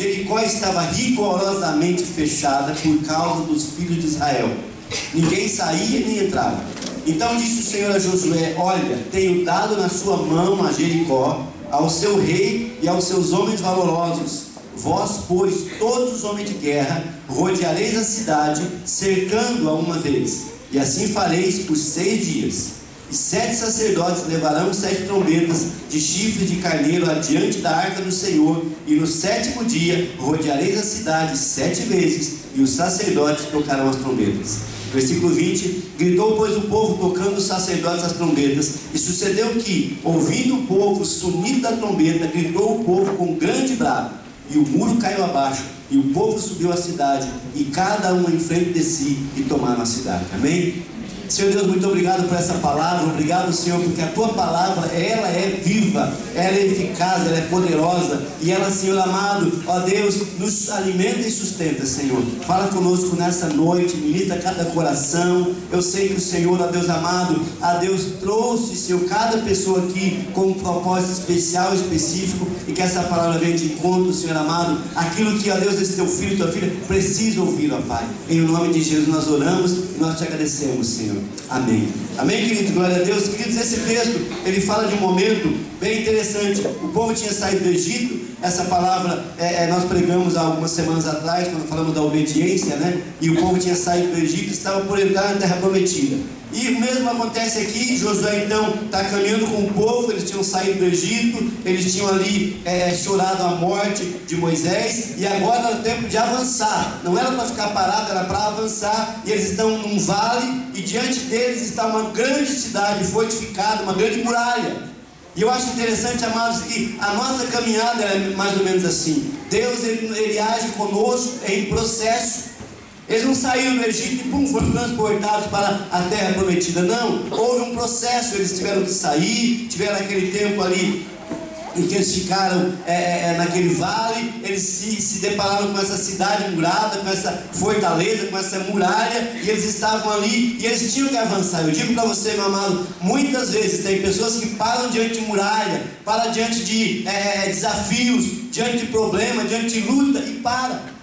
Jericó estava rigorosamente fechada por causa dos filhos de Israel. Ninguém saía nem entrava. Então disse o Senhor a Josué: Olha, tenho dado na sua mão a Jericó, ao seu rei e aos seus homens valorosos. Vós, pois, todos os homens de guerra, rodeareis a cidade, cercando-a uma vez. E assim fareis por seis dias. E sete sacerdotes levarão sete trombetas de chifres de carneiro adiante da arca do Senhor, e no sétimo dia rodeareis a cidade sete vezes, e os sacerdotes tocarão as trombetas. Versículo 20: Gritou, pois, o povo, tocando os sacerdotes as trombetas, e sucedeu que, ouvindo o povo o sonido da trombeta, gritou o povo com grande brado, e o muro caiu abaixo, e o povo subiu à cidade, e cada um em frente de si, e tomaram a cidade. Amém? Senhor Deus, muito obrigado por essa palavra. Obrigado, Senhor, porque a tua palavra, ela é viva, ela é eficaz, ela é poderosa. E ela, Senhor amado, ó Deus, nos alimenta e sustenta, Senhor. Fala conosco nessa noite, ministra cada coração. Eu sei que o Senhor, ó Deus amado, a Deus trouxe, Senhor, cada pessoa aqui com um propósito especial, específico. E que essa palavra venha de encontro, Senhor amado, aquilo que, ó Deus, esse teu filho, tua filha, precisa ouvir, ó Pai. Em nome de Jesus nós oramos e nós te agradecemos, Senhor. Amém. Amém, queridos? Glória a Deus. Queridos, esse texto, ele fala de um momento bem interessante. O povo tinha saído do Egito. Essa palavra é, é, nós pregamos há algumas semanas atrás, quando falamos da obediência, né? E o povo tinha saído do Egito e estava por entrar na terra prometida. E o mesmo acontece aqui, Josué então está caminhando com o povo, eles tinham saído do Egito, eles tinham ali é, chorado a morte de Moisés, e agora era o tempo de avançar. Não era para ficar parado, era para avançar, e eles estão num vale, e diante deles está uma grande cidade fortificada, uma grande muralha. E eu acho interessante, amados, que a nossa caminhada é mais ou menos assim. Deus ele, ele age conosco em processo. Eles não saíram do Egito e pum, foram transportados para a terra prometida. Não, houve um processo, eles tiveram que sair, tiveram aquele tempo ali em que eles ficaram é, é, é, naquele vale, eles se, se depararam com essa cidade murada, com essa fortaleza, com essa muralha, e eles estavam ali e eles tinham que avançar. Eu digo para você, meu amado, muitas vezes tem pessoas que param diante de muralha, param diante de é, é desafios, diante de problema, diante de luta e para.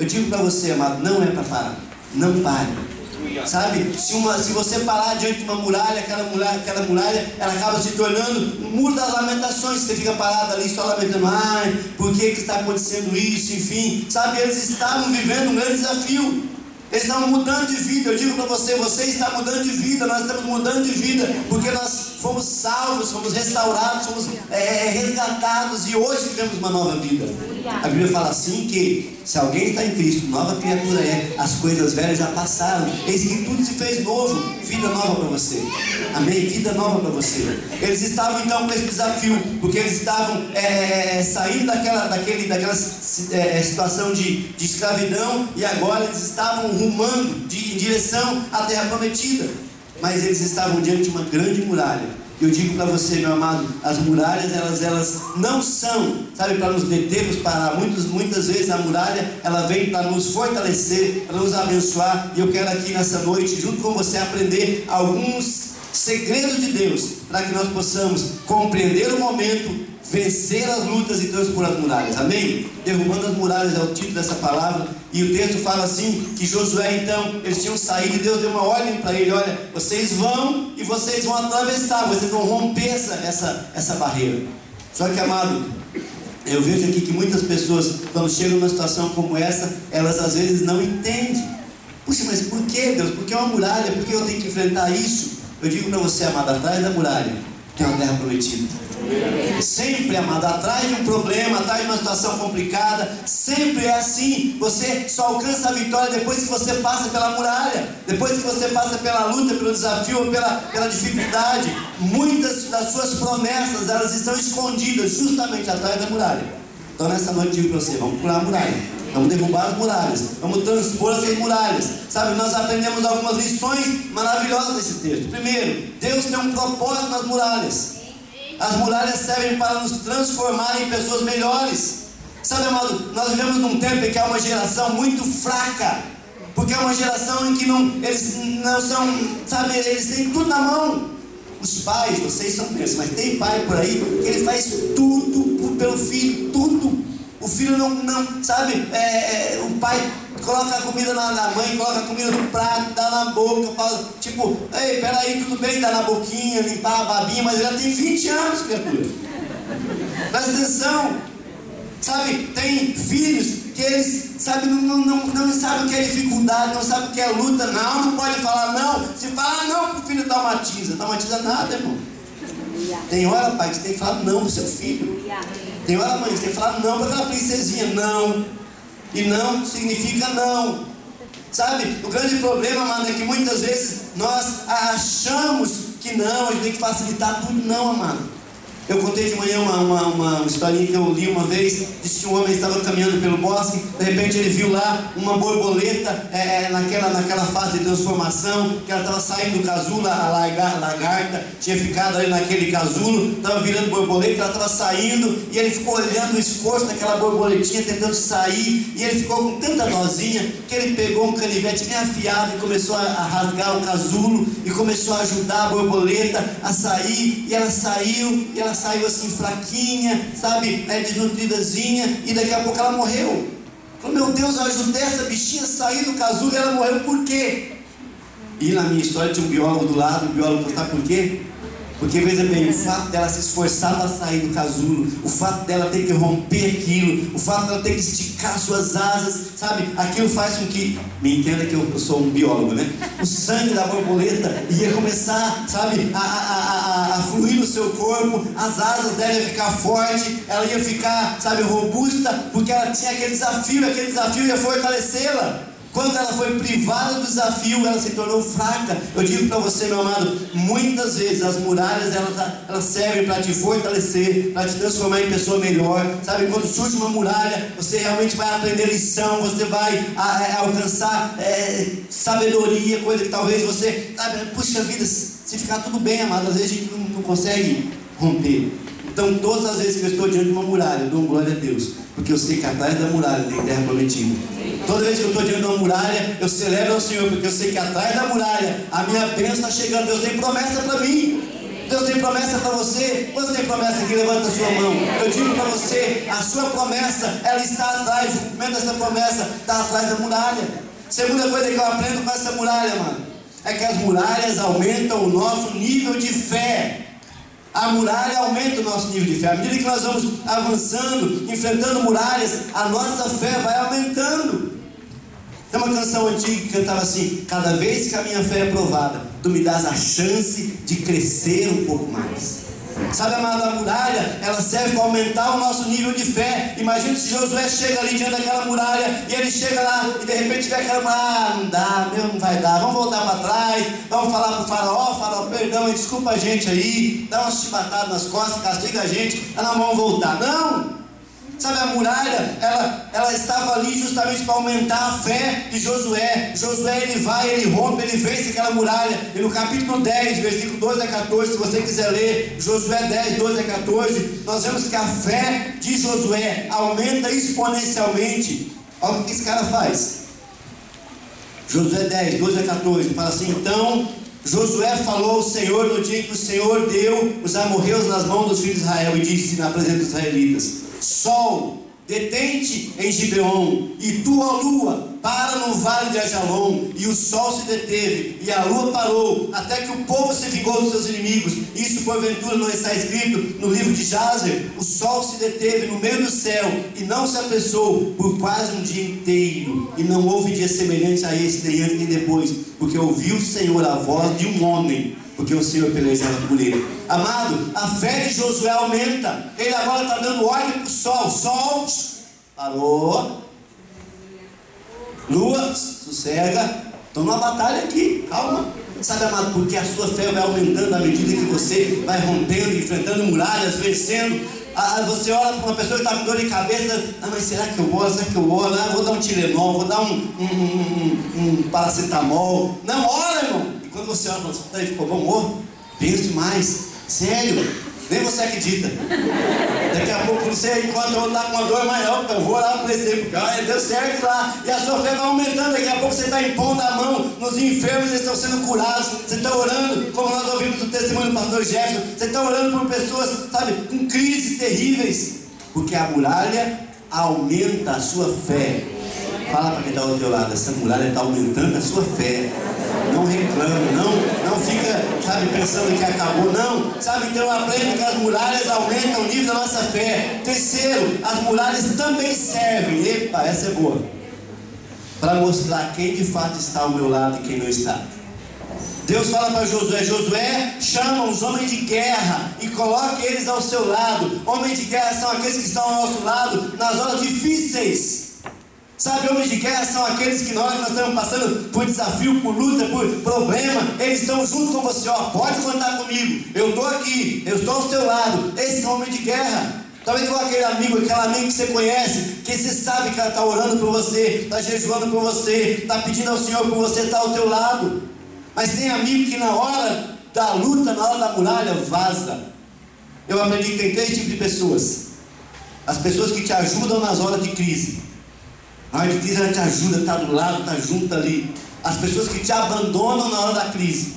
Eu digo para você, amado, não é para parar. Não pare. Sabe? Se, uma, se você parar diante de uma muralha, aquela muralha, aquela muralha, ela acaba se tornando um muro das lamentações. Você fica parado ali só lamentando, ai, por que, que está acontecendo isso? Enfim, sabe? Eles estavam vivendo um grande desafio. Eles estavam mudando de vida. Eu digo para você, você está mudando de vida, nós estamos mudando de vida, porque nós fomos salvos, fomos restaurados, fomos é, resgatados e hoje vivemos uma nova vida. A Bíblia fala assim que se alguém está em Cristo, nova criatura é, as coisas velhas já passaram, eis que tudo se fez novo, vida nova para você. Amém? Vida nova para você. Eles estavam então com esse desafio, porque eles estavam é, é saindo daquela, daquele, daquela é, situação de, de escravidão e agora eles estavam rumando de, em direção à terra prometida. Mas eles estavam diante de uma grande muralha eu digo para você, meu amado, as muralhas, elas, elas não são, sabe, para nos deter, nos parar. Muitas, muitas vezes a muralha, ela vem para nos fortalecer, para nos abençoar. E eu quero aqui nessa noite, junto com você, aprender alguns segredos de Deus, para que nós possamos compreender o momento, vencer as lutas e transpor as muralhas. Amém? Derrubando as muralhas é o título dessa palavra. E o texto fala assim: que Josué, então, eles tinham saído e Deus deu uma ordem para ele: olha, vocês vão e vocês vão atravessar, vocês vão romper essa, essa, essa barreira. Só que, amado, eu vejo aqui que muitas pessoas, quando chegam numa situação como essa, elas às vezes não entendem. Puxa, mas por que, Deus? Por que uma muralha? Por que eu tenho que enfrentar isso? Eu digo para você, amado, atrás da muralha tem uma terra prometida. Sempre, amado, atrás de um problema, atrás de uma situação complicada, sempre é assim. Você só alcança a vitória depois que você passa pela muralha, depois que você passa pela luta, pelo desafio, pela, pela dificuldade. Muitas das suas promessas, elas estão escondidas justamente atrás da muralha. Então, nessa noite, eu digo para você: vamos pular a muralha. Vamos derrubar as muralhas, vamos transpor essas muralhas. Sabe, nós aprendemos algumas lições maravilhosas nesse texto. Primeiro, Deus tem um propósito nas muralhas. As muralhas servem para nos transformar em pessoas melhores. Sabe, amado, nós vivemos num tempo em que há uma geração muito fraca. Porque é uma geração em que não, eles não são, sabe, eles têm tudo na mão. Os pais, vocês são bênçãos, mas tem pai por aí que ele faz tudo pelo filho, tudo. O filho não, não sabe, é, é, o pai coloca a comida na, na, mãe, coloca a comida no prato, dá na boca, fala, tipo, ei, peraí, tudo bem, dá na boquinha, limpar a babinha, mas já tem 20 anos, criatura. Presta atenção. Sabe, tem filhos que eles, sabe, não, não, não, não sabem o que é dificuldade, não sabem o que é luta, não, não pode falar não. Se falar não pro filho traumatiza, traumatiza nada, irmão. Tem hora, pai, que você tem que falar não pro seu filho. Tem hora, mãe, você tem que falar não para aquela princesinha, não. E não significa não. Sabe, o grande problema, amado, é que muitas vezes nós achamos que não, a gente tem que facilitar tudo, não, amado. Eu contei de manhã uma, uma, uma historinha que eu li uma vez. Disse que um homem estava caminhando pelo bosque, de repente ele viu lá uma borboleta é, é naquela, naquela fase de transformação, que ela estava saindo do casulo, a lagarta tinha ficado ali naquele casulo, estava virando borboleta, ela estava saindo, e ele ficou olhando o esforço daquela borboletinha tentando sair, e ele ficou com tanta dozinha que ele pegou um canivete bem afiado e começou a, a rasgar o casulo e começou a ajudar a borboleta a sair, e ela saiu, e ela saiu assim fraquinha, sabe, é, desnutridazinha, e daqui a pouco ela morreu. Falei, meu Deus, eu ajudei essa bichinha a sair do casulo e ela morreu por quê? E na minha história tinha um biólogo do lado, o biólogo sabe por quê? Porque veja bem, o fato dela se esforçar para sair do casulo, o fato dela ter que romper aquilo, o fato dela ter que esticar suas asas, sabe? Aquilo faz com que, me entenda que eu, sou um biólogo, né? O sangue da borboleta ia começar, sabe, a, a, a, a fluir no seu corpo, as asas dela iam ficar fortes, ela ia ficar, sabe, robusta, porque ela tinha aquele desafio, aquele desafio ia fortalecê-la. Quando ela foi privada do desafio, ela se tornou fraca. Eu digo para você, meu amado, muitas vezes as muralhas elas, elas servem para te fortalecer, para te transformar em pessoa melhor. Sabe, quando surge uma muralha, você realmente vai aprender lição, você vai a, a, alcançar é, sabedoria, coisa que talvez você, sabe, puxa vida, se ficar tudo bem, amado, às vezes a gente não, não consegue romper. Então, todas as vezes que eu estou diante de uma muralha, eu dou glória a Deus, porque eu sei que atrás da muralha tem terra prometida. Toda vez que eu estou diante de uma muralha, eu celebro ao Senhor, porque eu sei que atrás da muralha a minha bênção está chegando. Deus tem promessa para mim. Deus tem promessa para você. Você tem promessa aqui? Levanta a sua mão. Eu digo para você: a sua promessa, ela está atrás. O cumprimento dessa promessa está atrás da muralha. Segunda coisa que eu aprendo com essa muralha, mano, é que as muralhas aumentam o nosso nível de fé. A muralha aumenta o nosso nível de fé. À medida que nós vamos avançando, enfrentando muralhas, a nossa fé vai aumentando. Tem uma canção antiga que cantava assim: Cada vez que a minha fé é provada, tu me dás a chance de crescer um pouco mais. Sabe, amada, a muralha, ela serve para aumentar o nosso nível de fé. Imagina se Josué chega ali diante daquela muralha e ele chega lá e de repente vê aquela muralha, ah, não dá, meu não vai dar, vamos voltar para trás, vamos falar para o faraó, faraó, perdão, desculpa a gente aí, dá uma chibatada nas costas, castiga a gente, ah, não vamos voltar. Não! Sabe, a muralha, ela, ela estava ali justamente para aumentar a fé de Josué. Josué, ele vai, ele rompe, ele vence aquela muralha. E no capítulo 10, versículo 12 a 14, se você quiser ler, Josué 10, 12 a 14, nós vemos que a fé de Josué aumenta exponencialmente. Olha o que esse cara faz. Josué 10, 12 a 14, fala assim, então Josué falou ao Senhor no dia que o Senhor deu os amorreus nas mãos dos filhos de Israel e disse na presença dos israelitas: Sol, detente em Gibeon, e tu, a lua, para no vale de Ajalon, e o sol se deteve, e a lua parou, até que o povo se vingou dos seus inimigos. Isso porventura não está escrito no livro de Jazer? O sol se deteve no meio do céu, e não se apressou por quase um dia inteiro, e não houve dia semelhante a esse, nem antes nem depois, porque ouviu o Senhor a voz de um homem porque o Senhor pelejava por ele. Amado, a fé de Josué aumenta. Ele agora está dando ordem para o sol. Sol, parou. Lua, sossega. Estou numa batalha aqui, calma. Sabe, amado, porque a sua fé vai aumentando à medida que você vai rompendo, enfrentando muralhas, vencendo. Ah, você olha para uma pessoa que está com dor de cabeça, ah, mas será que eu oro? Será que eu oro? Ah, vou dar um Tilenol, vou dar um, um, um, um paracetamol. Não, ora, irmão. Quando você olha para você, ficou bom, oh, penso demais. Sério, nem você acredita. Daqui a pouco você encontra outro lá com uma dor maior, eu vou lá para esse ah, deu certo lá, e a sua fé vai aumentando, daqui a pouco você está impondo a mão nos enfermos, eles estão sendo curados, você está orando, como nós ouvimos o testemunho do pastor Jefferson, você está orando por pessoas, sabe, com crises terríveis, porque a muralha aumenta a sua fé. Fala para quem está ao teu lado, essa muralha está aumentando a sua fé. Não reclame, não, não fica, sabe, pensando que acabou, não. Sabe, então aprenda que as muralhas aumentam o nível da nossa fé. Terceiro, as muralhas também servem, epa, essa é boa, para mostrar quem de fato está ao meu lado e quem não está. Deus fala para Josué: Josué, chama os homens de guerra e coloque eles ao seu lado. Homens de guerra são aqueles que estão ao nosso lado nas horas difíceis. Sabe, homens de guerra são aqueles que nós, nós estamos passando por desafio, por luta, por problema, eles estão junto com você, ó, pode contar comigo, eu estou aqui, eu estou ao seu lado, esses são homens de guerra. Talvez igual aquele amigo, aquela amiga que você conhece, que você sabe que ela está orando por você, está jejuando por você, está pedindo ao Senhor por você, está ao teu lado. Mas tem amigo que na hora da luta, na hora da muralha, vaza. Eu aprendi que tem três tipos de pessoas: as pessoas que te ajudam nas horas de crise. De crise ela te ajuda, está do lado, está junto ali. As pessoas que te abandonam na hora da crise.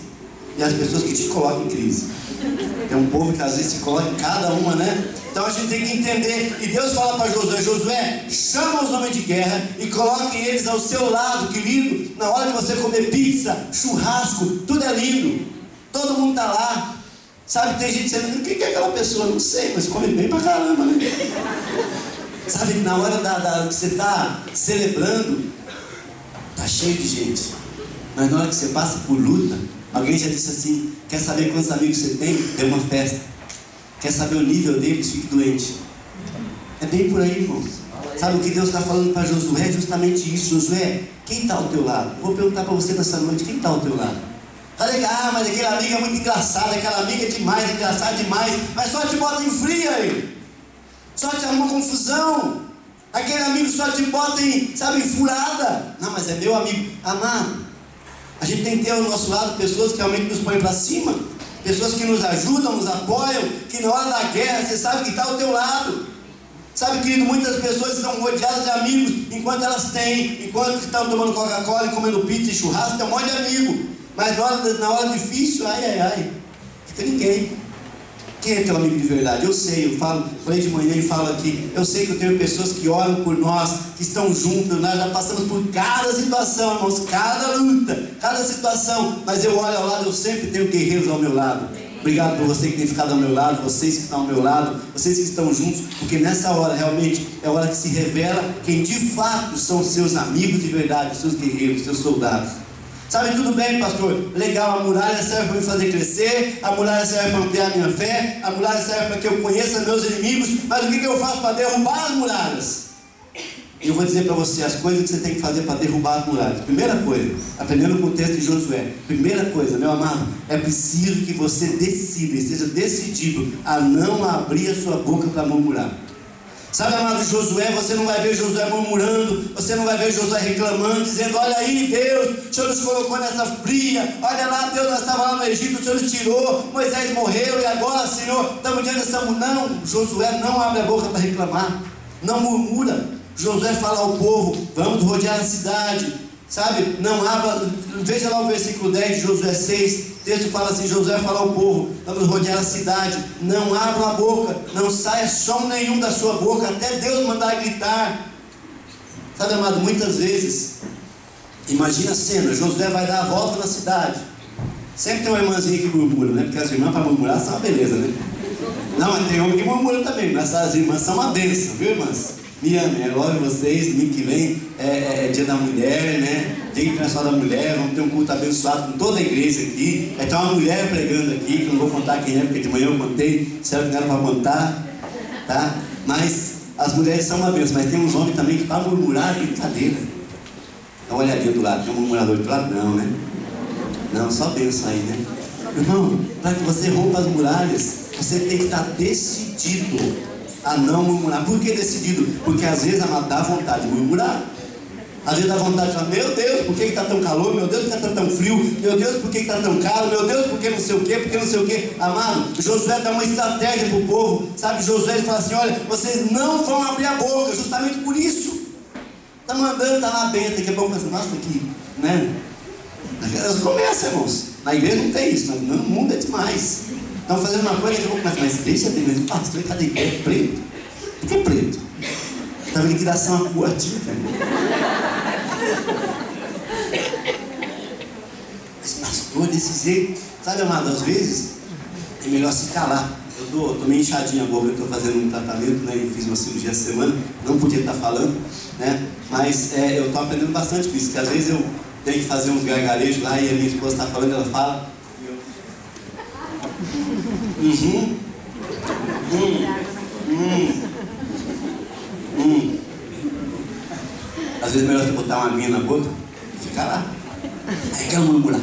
E as pessoas que te colocam em crise. Tem um povo que às vezes se coloca em cada uma, né? Então a gente tem que entender. E Deus fala para Josué: Josué, chama os homens de guerra e coloque eles ao seu lado, querido. Na hora de você comer pizza, churrasco, tudo é lindo. Todo mundo está lá. Sabe, tem gente dizendo: o que é aquela pessoa? Não sei, mas come bem pra caramba, né? Sabe, na hora da, da que você está celebrando, tá cheio de gente. Mas na hora que você passa por luta, alguém já disse assim: quer saber quantos amigos você tem? Dê uma festa. Quer saber o nível deles? Fique doente. É bem por aí, irmãos. Sabe o que Deus está falando para Josué? Justamente isso. Josué, quem está ao teu lado? Vou perguntar para você nessa noite: quem está ao teu lado? Tá legal, mas aquele amigo é muito engraçado, aquela amiga é demais, engraçado demais, mas só te bota em fria aí. Só te arruma confusão. Aquele amigo só te bota em, sabe, furada. Não, mas é meu amigo. Amado, a gente tem que ter ao nosso lado pessoas que realmente nos põem para cima pessoas que nos ajudam, nos apoiam, que na hora da guerra você sabe que está ao teu lado. Sabe, querido, muitas pessoas estão rodeadas de amigos enquanto elas têm, enquanto estão tomando Coca-Cola e comendo pizza e churrasco, tem um monte de amigo. Mas na hora, na hora difícil, ai, ai, ai, fica ninguém. Quem é teu amigo de verdade? Eu sei, eu falo, falei de manhã e falo aqui, eu sei que eu tenho pessoas que oram por nós, que estão juntos, nós já passamos por cada situação, irmãos, cada luta, cada situação, mas eu olho ao lado, eu sempre tenho guerreiros ao meu lado. Obrigado por você que tem ficado ao meu lado, vocês que estão ao meu lado, vocês que estão juntos, porque nessa hora realmente é a hora que se revela quem de fato são seus amigos de verdade, seus guerreiros, seus soldados. Sabe, tudo bem, pastor, legal, a muralha serve para me fazer crescer, a muralha serve para ampliar a minha fé, a muralha serve para que eu conheça meus inimigos, mas o que, que eu faço para derrubar as muralhas? Eu vou dizer para você as coisas que você tem que fazer para derrubar as muralhas. Primeira coisa, aprendendo o contexto de Josué. Primeira coisa, meu amado, é preciso que você decida, esteja decidido a não abrir a sua boca para murmurar. Sabe, amado Josué, você não vai ver Josué murmurando, você não vai ver Josué reclamando, dizendo: Olha aí, Deus, o Senhor nos colocou nessa fria, olha lá, Deus, nós estávamos lá no Egito, o Senhor nos tirou, Moisés morreu e agora, Senhor, estamos diante dessa. Não, Josué não abre a boca para reclamar, não murmura. Josué fala ao povo: Vamos rodear a cidade, sabe? Não abra, veja lá o versículo 10 de Josué 6. O texto fala assim: Josué fala ao povo: Vamos rodear a cidade, não abra a boca, não saia som nenhum da sua boca, até Deus mandar gritar. Sabe, amado, muitas vezes, imagina a cena: Josué vai dar a volta na cidade. Sempre tem uma irmãzinha que murmura, né? Porque as irmãs para murmurar são uma beleza, né? Não, mas tem homem que murmura também, mas as irmãs são uma bênção, viu, irmãs? Me amem, logo vocês, domingo que vem é, é, é, dia da mulher, né? Dia internacional da mulher, vamos ter um culto abençoado com toda a igreja aqui. Vai ter uma mulher pregando aqui, que eu não vou contar quem é, porque de manhã eu contei, será que não era para contar, tá? Mas as mulheres são uma bênção, mas tem uns homens também que para murmurar é brincadeira. Dá uma olhadinha do lado, tem um murmurador do lado, não, né? Não, só bênção aí, né? Irmão, para que você rompa as muralhas, você tem que estar decidido a não murmurar. Por que decidido? Porque às vezes dá vontade de murmurar. Às vezes dá vontade de falar, meu Deus, por que está tão calor? Meu Deus, por que está tão frio? Meu Deus, por que está tão caro? Meu Deus, por que não sei o quê? Por que não sei o quê? Amado, Josué dá uma estratégia para o povo. Sabe, Josué ele fala assim, olha, vocês não vão abrir a boca, justamente por isso. Está mandando, está lá bem, daqui a pouco pensa, nossa, aqui, né? Elas começam, irmãos. Na igreja não tem isso, mas no mundo é demais. Estão fazendo uma coisa, mas, mas deixa de mas pastor, cadê? É preto. Por que preto? Tá vendo que dá uma curtinha, Mas pastor, desse jeito, sabe, amado, às vezes é melhor se calar. Eu tô, meio inchadinho a boca, eu tô fazendo um tratamento, né? Eu fiz uma cirurgia essa semana, não podia estar falando, né? Mas é, eu tô aprendendo bastante com isso, que às vezes eu tenho que fazer uns gargarejos lá e a minha esposa está falando, ela fala. Uhum. Hum. Hum. Hum. Às vezes é melhor você botar uma linha na boca e ficar lá. Aí quer murmurar.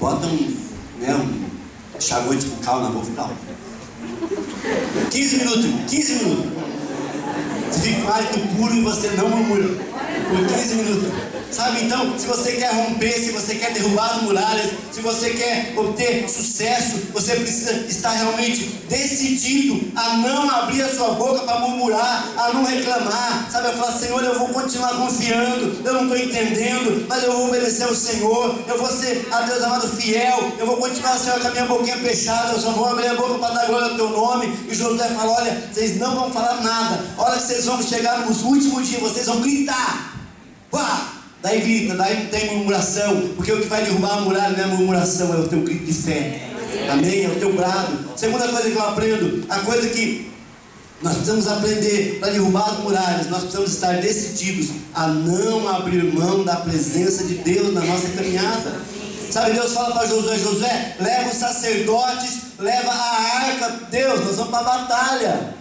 Bota um, né, um chagote bucal na boca e tal. 15 minutos, 15 minutos. Você fica com hálito puro e você não murmura. Por 15 minutos. Sabe, então, se você quer romper, se você quer derrubar as muralhas, se você quer obter sucesso, você precisa estar realmente decidido a não abrir a sua boca para murmurar, a não reclamar. Sabe, eu falo, Senhor, eu vou continuar confiando, eu não estou entendendo, mas eu vou obedecer ao Senhor, eu vou ser, a Deus amado, fiel, eu vou continuar, Senhor, com a minha boquinha fechada, eu só vou abrir a boca para dar glória ao teu nome. E Josué fala: olha, vocês não vão falar nada, olha que vocês vão chegar nos últimos dias, vocês vão gritar. Uau! Daí daí não tem murmuração, porque o que vai derrubar a muralha não é murmuração, é o teu grito de fé. Amém? É o teu brado. Segunda coisa que eu aprendo, a coisa que nós precisamos aprender para derrubar as muralhas, nós precisamos estar decididos a não abrir mão da presença de Deus na nossa caminhada. Sabe, Deus fala para Josué, Josué, leva os sacerdotes, leva a arca, Deus, nós vamos para a batalha.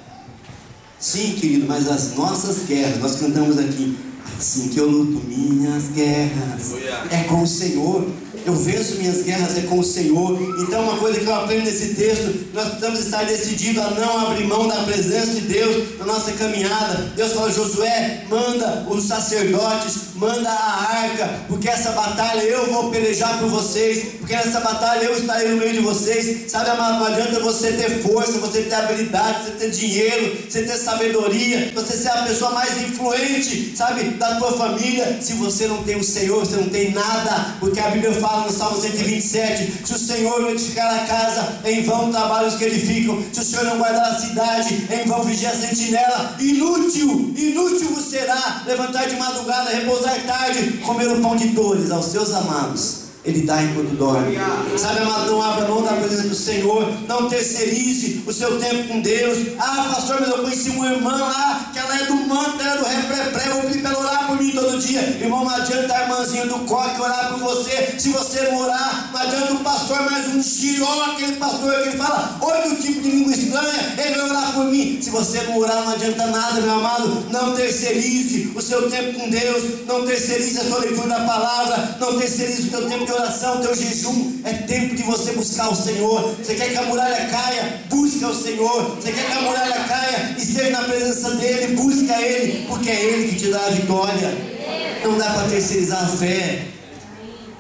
Sim, querido, mas as nossas guerras, nós cantamos aqui, assim que eu luto minhas guerras, é com o Senhor. Eu venço minhas guerras é com o Senhor. Então, uma coisa que eu aprendo nesse texto, nós precisamos estar decididos a não abrir mão da presença de Deus na nossa caminhada. Deus fala: Josué, manda os sacerdotes, manda a arca, porque essa batalha eu vou pelejar por vocês, porque nessa batalha eu estarei no meio de vocês. Sabe, amado, não adianta você ter força, você ter habilidade, você ter dinheiro, você ter sabedoria, você ser a pessoa mais influente, sabe, da tua família, se você não tem o Senhor, você não tem nada, porque a Bíblia fala no Salmo 127: se o Senhor não edificar a casa, em vão trabalhos que edificam, se o Senhor não guardar a cidade, em vão vigia a sentinela, inútil, inútil vos será levantar de madrugada, repousar tarde, comer o pão de dores aos seus amados. Ele dá enquanto dorme. Sabe, amado, não abra mão da presença do Senhor. Não terceirize o seu tempo com Deus. Ah, pastor, mas eu conheci uma irmã lá, que ela é do manto, ela é do repré, vou pedir para ela orar por mim todo dia. Irmão, não adianta a irmãzinha do coque orar por você. Se você não orar, não adianta o pastor mais um giro, aquele pastor que fala oito tipos de língua estranha, ele vai orar por mim. Se você não orar, não adianta nada, meu amado. Não terceirize o seu tempo com Deus. Não terceirize a sua leitura da palavra. Não terceirize o seu tempo de oração, teu jejum, é tempo de você buscar o Senhor. Você quer que a muralha caia? Busca o Senhor. Você quer que a muralha caia? Esteja na presença dEle, busca Ele, porque é Ele que te dá a vitória. Não dá para terceirizar a fé.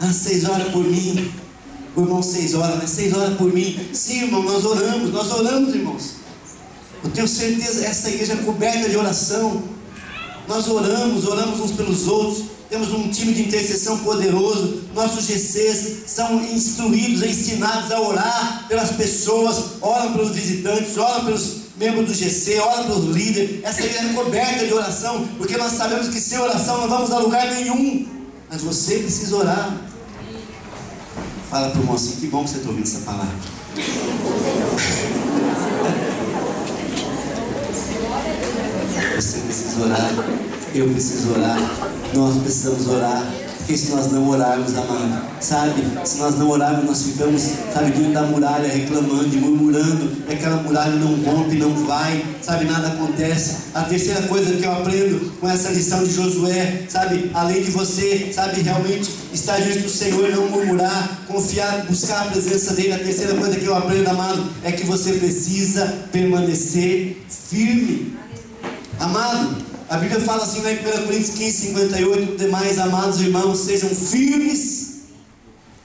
Ah, seis horas por mim. O irmão, seis horas, né? Seis horas por mim. Sim, irmão, nós oramos, nós oramos, irmãos. Eu tenho certeza, essa igreja é coberta de oração. Nós oramos, oramos uns pelos outros temos um time de intercessão poderoso, nossos GCs são instruídos, ensinados a orar pelas pessoas, oram pelos visitantes, oram pelos membros do GC, oram pelos líderes. Essa igreja é coberta de oração, porque nós sabemos que sem oração não vamos a lugar nenhum. Mas você precisa orar. Fala para o assim, que bom que você está ouvindo essa palavra. Você precisa orar, eu preciso orar. Nós precisamos orar. Porque se nós não orarmos, amado, sabe? Se nós não orarmos, nós ficamos, sabe, diante da muralha, reclamando e murmurando, e aquela muralha não rompe, não vai, sabe? Nada acontece. A terceira coisa que eu aprendo com essa lição de Josué, sabe? Além de você, sabe, realmente estar diante do Senhor, não murmurar, confiar, buscar a presença dEle. A terceira coisa que eu aprendo, amado, é que você precisa permanecer firme. Amado, a Bíblia fala assim lá em 1 Coríntios 15, 58, demais amados irmãos, sejam firmes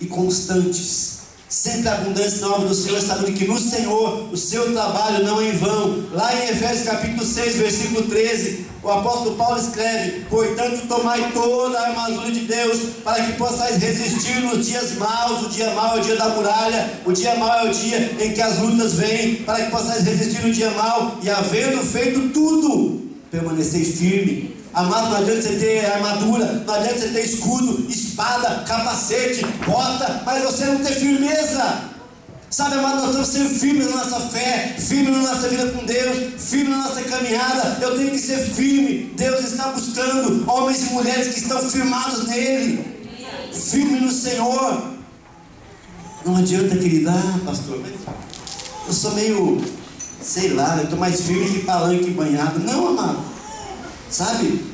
e constantes, sempre abundantes na obra do Senhor, sabendo que no Senhor o seu trabalho não é em vão. Lá em Efésios capítulo 6, versículo 13, o apóstolo Paulo escreve: Portanto, tomai toda a armadura de Deus, para que possais resistir nos dias maus. O dia mau é o dia da muralha, o dia mau é o dia em que as lutas vêm, para que possais resistir no dia mau, e havendo feito tudo, permanecer firme. Amado, não adianta você ter armadura, não adianta você ter escudo, espada, capacete, bota, mas você não ter firmeza. Sabe, amado, nós estamos sendo firmes na nossa fé, firmes na nossa vida com Deus, firmes na nossa caminhada. Eu tenho que ser firme. Deus está buscando homens e mulheres que estão firmados nele, firmes no Senhor. Não adianta, querida, ah, pastor, eu sou meio, sei lá, eu estou mais firme que palanque banhado. Não, amado, sabe?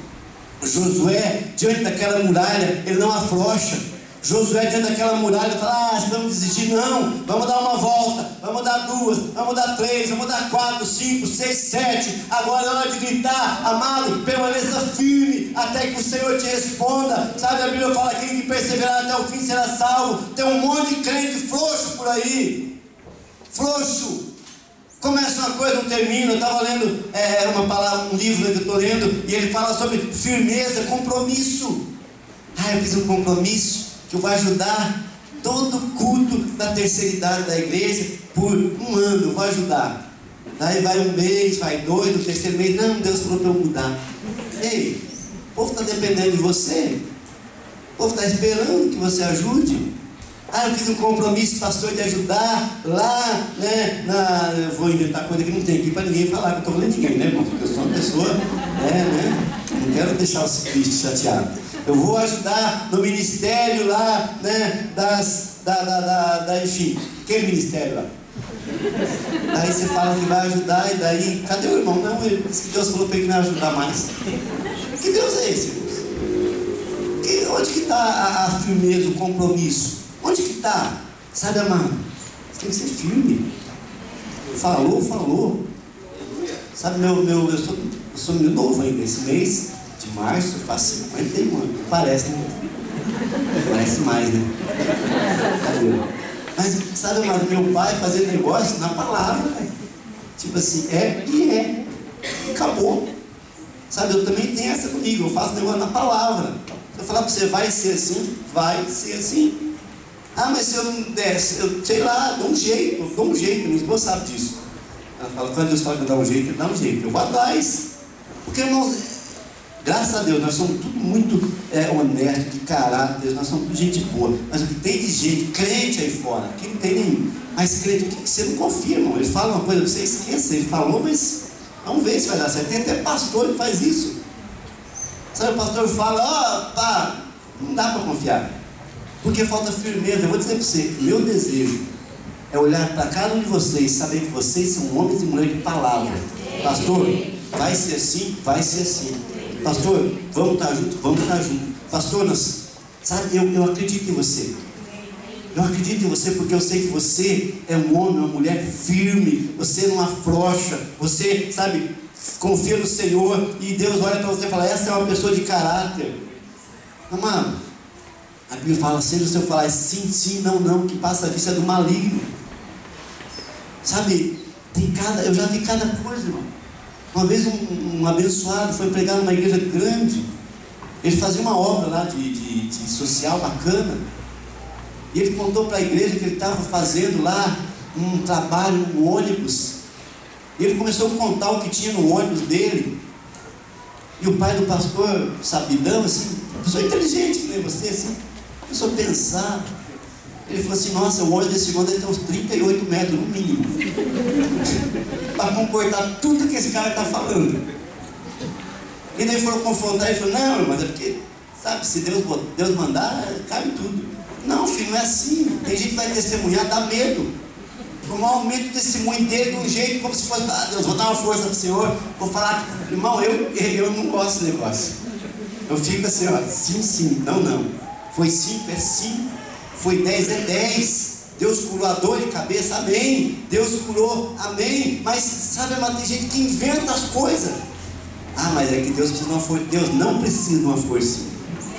Josué, diante daquela muralha, ele não afrouxa. Josué diante daquela muralha fala, ah, vamos desistir, não, vamos dar uma volta, vamos dar duas, vamos dar três, vamos dar quatro, cinco, seis, sete, agora é hora de gritar, amado, permaneça firme, até que o Senhor te responda, sabe, a Bíblia fala, quem que perseverar até o fim será salvo, tem um monte de crente frouxo por aí, frouxo, Começa uma coisa, não termina. Eu estava lendo é, uma palavra, um livro que eu estou lendo, e ele fala sobre firmeza, compromisso. Ah, eu fiz um compromisso que eu vou ajudar todo culto da terceira idade da igreja por um ano, vou ajudar. Daí vai um mês, vai dois, no terceiro mês, não, Deus falou para eu mudar. Ei, o povo está dependendo de você. O povo está esperando que você ajude. Ah, eu fiz um compromisso, pastor, de ajudar lá, né? Na, eu vou inventar coisa que não tem aqui para ninguém falar, que eu estou falando de ninguém, né? Porque eu sou uma pessoa, né, né? Não quero deixar os ciclistas chateados. Eu vou ajudar no ministério lá, né? Das, da, da, da, da enfim, que ministério lá? Daí você fala que vai ajudar, e daí, cadê o irmão? Não, ele disse que Deus falou para ele não ajudar mais. Que Deus é esse, onde que está a, a, firmeza, o compromisso? Onde que está? Sabe, amado? Tem que ser firme. Falou, falou. Sabe, meu, meu, eu sou, eu sou meio novo ainda. Esse mês de março faz 51 anos. Parece, né? Parece mais, né? Mas, sabe, amado, meu pai fazia negócio na palavra, Tipo assim, é e é. Acabou. Sabe, eu também tenho essa comigo, eu faço negócio na palavra. Se eu falar para você, vai ser assim, vai ser assim. Ah, mas se eu não desse, eu sei lá, dou um jeito, dou um jeito, minha esposa sabe disso. Ela fala, quando Deus fala que dá um jeito, dá um jeito, eu vou atrás. Porque, irmãos, Graças a Deus, nós somos tudo muito é, honestos, de caráter, nós somos tudo gente boa. Mas o que tem de gente, crente aí fora, que não tem nenhum. Mas crente, que você não confia, irmão. Ele fala uma coisa, você esqueça, ele falou, mas vamos ver se vai dar certo. Tem até pastor que faz isso. Sabe, o pastor fala, ó, oh, pá, não dá para confiar. Porque falta firmeza. Eu vou dizer para você, meu desejo é olhar para cada um de vocês, saber que vocês são homens e mulheres de palavra. Pastor, vai ser assim, vai ser assim. Pastor, vamos estar juntos? Vamos estar juntos. Pastor, nós, sabe, eu, eu acredito em você. Eu acredito em você porque eu sei que você é um homem, uma mulher firme. Você não afrouxa. Você, sabe, confia no Senhor. E Deus olha para você e fala: Essa é uma pessoa de caráter. Amado, a Bíblia fala: Seja o seu falar sim, sim, não, não. que passa disso é do maligno. Sabe, tem cada, eu já vi cada coisa, irmão. Uma vez um, um abençoado foi pregar numa igreja grande. Ele fazia uma obra lá de, de, de social bacana. E ele contou para a igreja que ele estava fazendo lá um trabalho no ônibus. E ele começou a contar o que tinha no ônibus dele. E o pai do pastor, sabidão, assim, pessoa inteligente nem você, assim, começou a pensar. Ele falou assim, nossa, o ônibus desse deve ter uns 38 metros no mínimo. para comportar tudo que esse cara está falando. E daí foram confrontar e falou, não, mas é porque, sabe, se Deus, Deus mandar, cabe tudo. Não, filho, não é assim. Tem gente que vai testemunhar, dá medo. O mau aumento o testemunho dele de um jeito como se fosse, ah, Deus, vou dar uma força para o Senhor, vou falar, irmão, eu, eu não gosto desse negócio. Eu fico assim, ó, sim, sim, não, não. Foi cinco, é cinco. Foi dez, é dez. Deus curou a dor de cabeça, amém. Deus curou, amém. Mas sabe, mas tem gente que inventa as coisas. Ah, mas é que Deus uma força. Deus não precisa de uma força.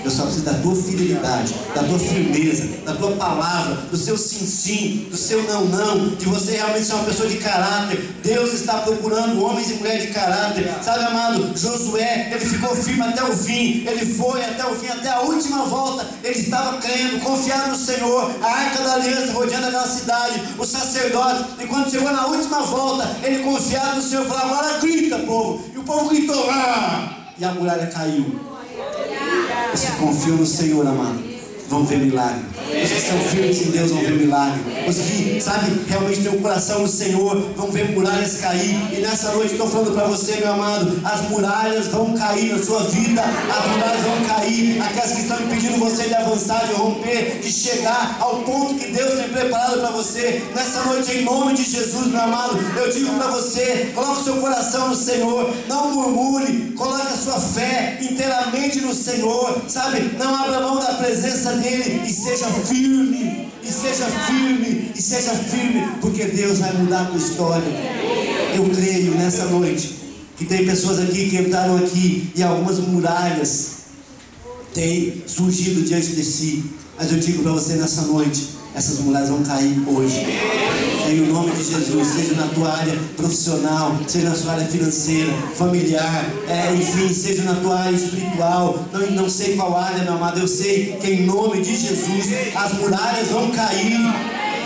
Eu só preciso da tua fidelidade, da tua firmeza, da tua palavra, do seu sim sim, do seu não não, de você realmente ser uma pessoa de caráter. Deus está procurando homens e mulheres de caráter. Sabe, amado, Josué, ele ficou firme até o fim, ele foi até o fim, até a última volta. Ele estava crendo, confiado no Senhor, a arca da aliança rodeando aquela cidade, o sacerdote. E quando chegou na última volta, ele confiado no Senhor, falou: agora grita, povo. E o povo gritou, ah! E a muralha caiu. Confiam no Senhor, amado, vão ver milagre. Os que são firmes em Deus vão ver milagre. Os que, sabe, realmente têm o coração no Senhor vão ver muralhas cair. E nessa noite estou falando para você, meu amado, as muralhas vão cair na sua vida. As muralhas vão cair. Aquelas que estão impedindo você de avançar, de romper, de chegar ao ponto que Deus tem preparado para você. Nessa noite, em nome de Jesus, meu amado, eu digo para você: coloque seu coração no Senhor. Não murmure. Coloque a sua fé inteiramente no Senhor. Sabe? Não abra mão da presença dEle e seja firme, e seja firme, e seja firme, porque Deus vai mudar a tua história. Eu creio nessa noite que tem pessoas aqui que entraram aqui e algumas muralhas têm surgido diante de si. Mas eu digo para você nessa noite, essas muralhas vão cair hoje. Em nome de Jesus, seja na tua área profissional, seja na sua área financeira, familiar, é, enfim, seja na tua área espiritual, não, não sei qual área, meu amado, eu sei que em nome de Jesus as muralhas vão cair,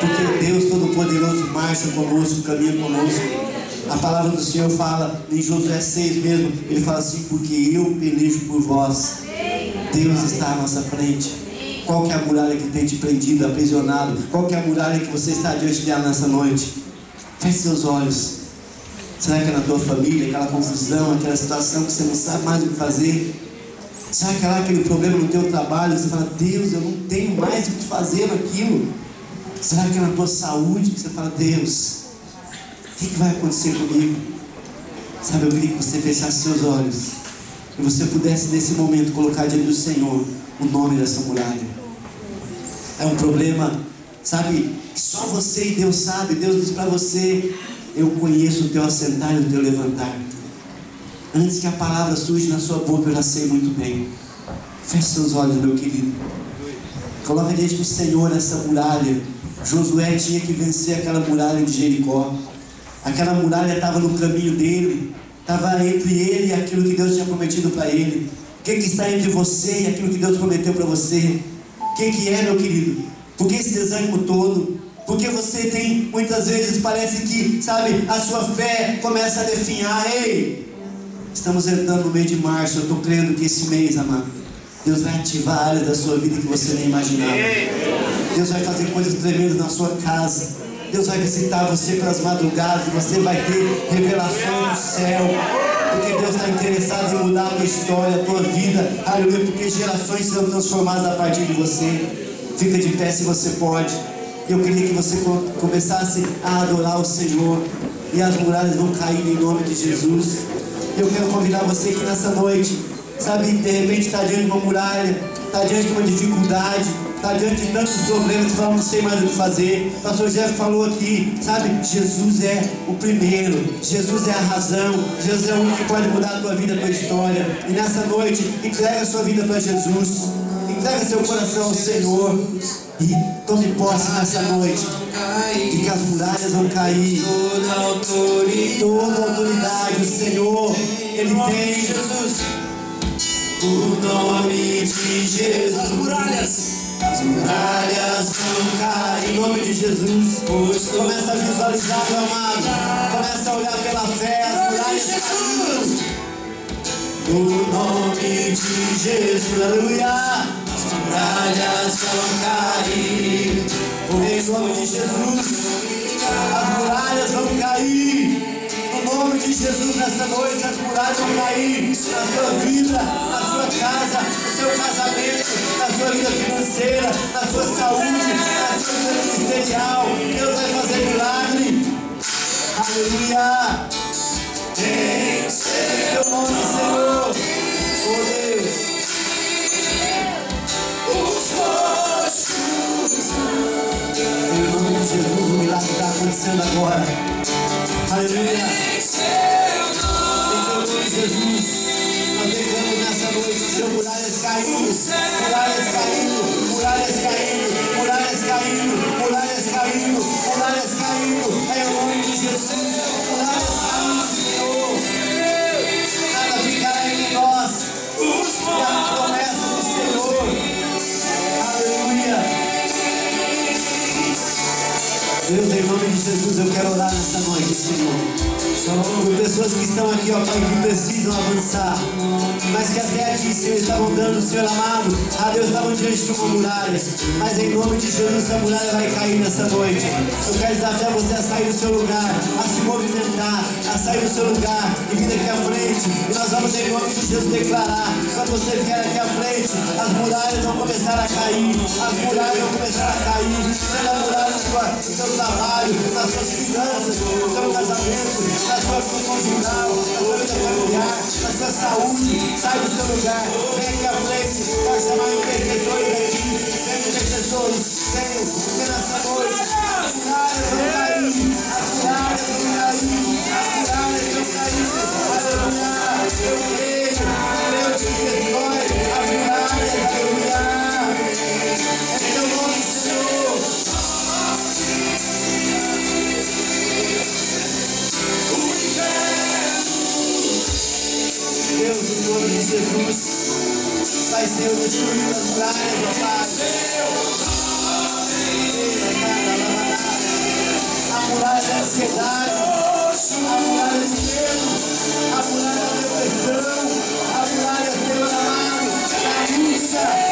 porque Deus Todo-Poderoso marcha conosco, caminha conosco. A palavra do Senhor fala em Josué 6 mesmo, ele fala assim, porque eu pelejo por vós. Deus está à nossa frente. Qual que é a muralha que tem te prendido, aprisionado? Qual que é a muralha que você está diante dela nessa noite? Feche seus olhos. Será que é na tua família, aquela confusão, aquela situação que você não sabe mais o que fazer? Será que é lá aquele problema no teu trabalho? Você fala, Deus, eu não tenho mais o que fazer naquilo. Será que é na tua saúde que você fala, Deus, o que, que vai acontecer comigo? Sabe, eu queria que você fechasse seus olhos e você pudesse nesse momento colocar diante do Senhor o nome dessa muralha. É um problema, sabe, só você e Deus sabe. Deus diz para você: Eu conheço o teu assentar e o teu levantar. Antes que a palavra surja na sua boca, eu já sei muito bem. Feche seus olhos, meu querido. Coloca diante do Senhor essa muralha. Josué tinha que vencer aquela muralha de Jericó. Aquela muralha estava no caminho dele, estava entre ele e aquilo que Deus tinha prometido para ele. O que, que está entre você e aquilo que Deus prometeu para você? O que, que é, meu querido? Por que esse desânimo todo? Porque você tem, muitas vezes, parece que, sabe, a sua fé começa a definhar. Ei, estamos entrando no mês de março. Eu estou crendo que esse mês, amado, Deus vai ativar áreas da sua vida que você nem imaginava. Deus vai fazer coisas tremendas na sua casa. Deus vai visitar você pelas madrugadas você vai ter revelações do céu. Porque Deus está interessado em mudar a tua história, a tua vida. Aleluia. Porque gerações serão transformadas a partir de você. Fica de pé se você pode. Eu queria que você começasse a adorar o Senhor. E as muralhas vão cair em nome de Jesus. Eu quero convidar você que nessa noite, sabe, de repente está diante de uma muralha, está diante de uma dificuldade está diante de tantos problemas, fala, não sei mais o que fazer. O pastor Jeff falou aqui, sabe? Jesus é o primeiro, Jesus é a razão, Jesus é o único que pode mudar a tua vida, a tua história. E nessa noite, entrega a sua vida para Jesus, entrega seu coração ao Senhor e tome posse nessa noite. E que as muralhas vão cair. Toda autoridade, toda autoridade o Senhor, Ele tem. Jesus. O nome de Jesus. As muralhas. As muralhas vão cair em nome de Jesus. Começa a visualizar, meu amado. Começa a olhar pela fé. As muralhas Jesus. No nome de Jesus, aleluia. As muralhas vão cair. Em nome de Jesus, as muralhas vão cair. No nome de Jesus, nessa noite, as muralhas vão cair na sua vida, na sua casa, no seu casamento, na sua vida financeira, na sua saúde, na sua vida ministerial. Deus vai fazer milagre. Aleluia. Em seu nome, Senhor. Oh Deus. Em nome de Jesus, o milagre está acontecendo agora. Aleluia. Jesus. Declaramos nessa noite, Senhor, muralhas caindo, muralhas caindo, muralhas caindo, é o nome de Jesus, Deus, em nome de Jesus, eu quero orar nessa noite, Senhor. Por pessoas que estão aqui, ó Pai, que precisam avançar, mas que até aqui, Senhor, estavam dando, Senhor amado, a Deus estavam diante de uma muralha, mas em nome de Jesus, essa muralha vai cair nessa noite. Eu quero desafiar você a sair do seu lugar, a se movimentar, a sair do seu lugar e vir aqui à frente. E nós vamos, em nome de Jesus, declarar: quando você vier aqui à frente, as muralhas vão começar a cair, as muralhas vão começar a cair, seja a muralha no seu trabalho, nas suas finanças, no seu casamento, na sua vida conjugal, na sua vida familiar, na sua saúde. Sai do seu lugar, vem aqui à frente, nós chamamos intercessores daqui, vem intercessores, vem, vem nessa noite. A muralha não cair, a muralha não cair, a muralha não cair. Aleluia, eu creio, Deus te perdoe, a muralha não cair. É teu nome, Senhor. Jesus. Pai, Senhor, destruiu as pragas, ó Pai. A muralha da ansiedade, a muralha do medo, a muralha da depressão, a muralha, Senhor amado, a angústia.